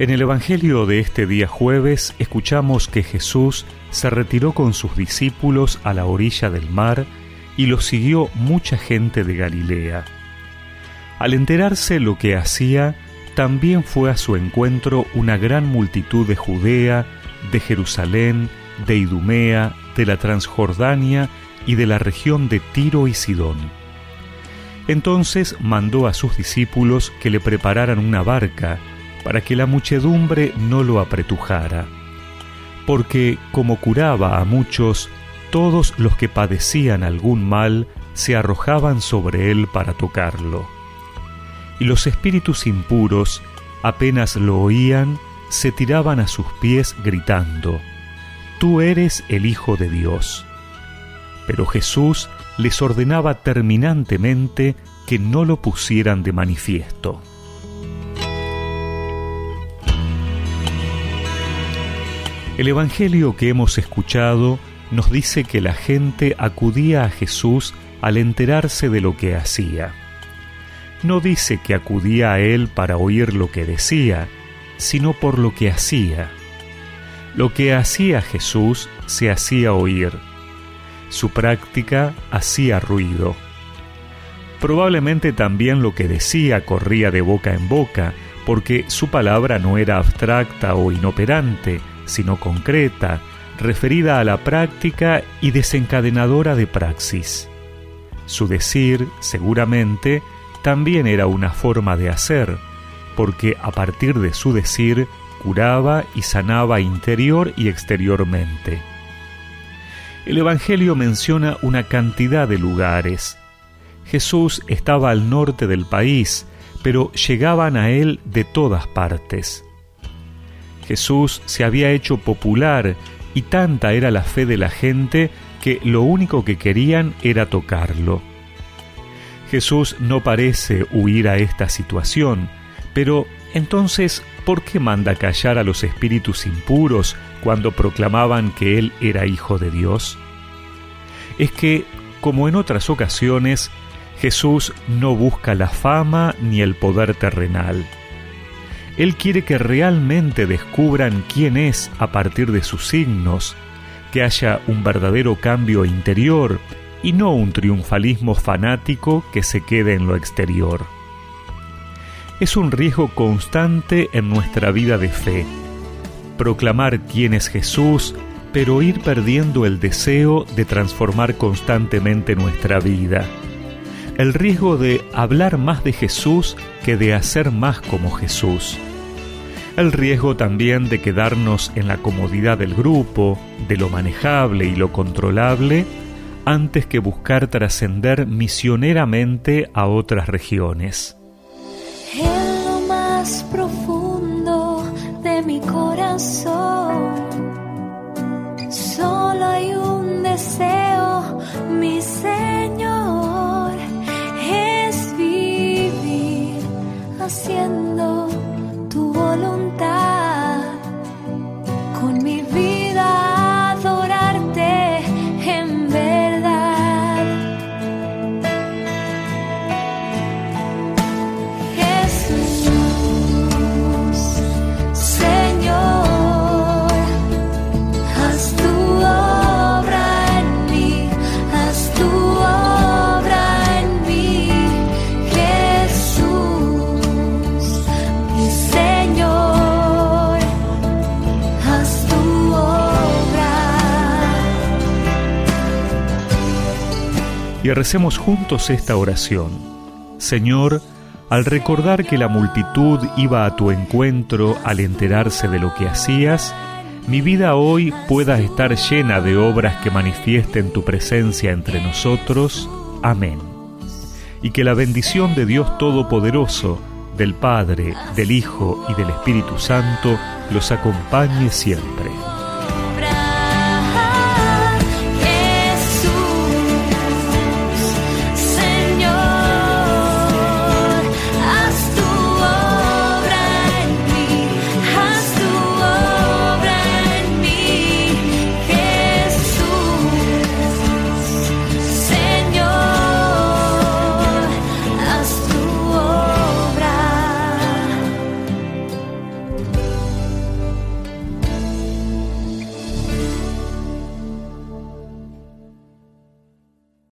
En el Evangelio de este día jueves escuchamos que Jesús se retiró con sus discípulos a la orilla del mar y lo siguió mucha gente de Galilea. Al enterarse lo que hacía, también fue a su encuentro una gran multitud de Judea, de Jerusalén, de Idumea, de la Transjordania y de la región de Tiro y Sidón. Entonces mandó a sus discípulos que le prepararan una barca, para que la muchedumbre no lo apretujara, porque como curaba a muchos, todos los que padecían algún mal se arrojaban sobre él para tocarlo. Y los espíritus impuros, apenas lo oían, se tiraban a sus pies gritando, Tú eres el Hijo de Dios. Pero Jesús les ordenaba terminantemente que no lo pusieran de manifiesto. El Evangelio que hemos escuchado nos dice que la gente acudía a Jesús al enterarse de lo que hacía. No dice que acudía a Él para oír lo que decía, sino por lo que hacía. Lo que hacía Jesús se hacía oír. Su práctica hacía ruido. Probablemente también lo que decía corría de boca en boca, porque su palabra no era abstracta o inoperante, sino concreta, referida a la práctica y desencadenadora de praxis. Su decir, seguramente, también era una forma de hacer, porque a partir de su decir curaba y sanaba interior y exteriormente. El Evangelio menciona una cantidad de lugares. Jesús estaba al norte del país, pero llegaban a él de todas partes. Jesús se había hecho popular y tanta era la fe de la gente que lo único que querían era tocarlo. Jesús no parece huir a esta situación, pero entonces, ¿por qué manda callar a los espíritus impuros cuando proclamaban que Él era hijo de Dios? Es que, como en otras ocasiones, Jesús no busca la fama ni el poder terrenal. Él quiere que realmente descubran quién es a partir de sus signos, que haya un verdadero cambio interior y no un triunfalismo fanático que se quede en lo exterior. Es un riesgo constante en nuestra vida de fe. Proclamar quién es Jesús, pero ir perdiendo el deseo de transformar constantemente nuestra vida. El riesgo de hablar más de Jesús que de hacer más como Jesús el riesgo también de quedarnos en la comodidad del grupo, de lo manejable y lo controlable, antes que buscar trascender misioneramente a otras regiones. En lo más profundo de mi corazón, 线 y recemos juntos esta oración. Señor, al recordar que la multitud iba a tu encuentro al enterarse de lo que hacías, mi vida hoy pueda estar llena de obras que manifiesten tu presencia entre nosotros. Amén. Y que la bendición de Dios Todopoderoso, del Padre, del Hijo y del Espíritu Santo los acompañe siempre.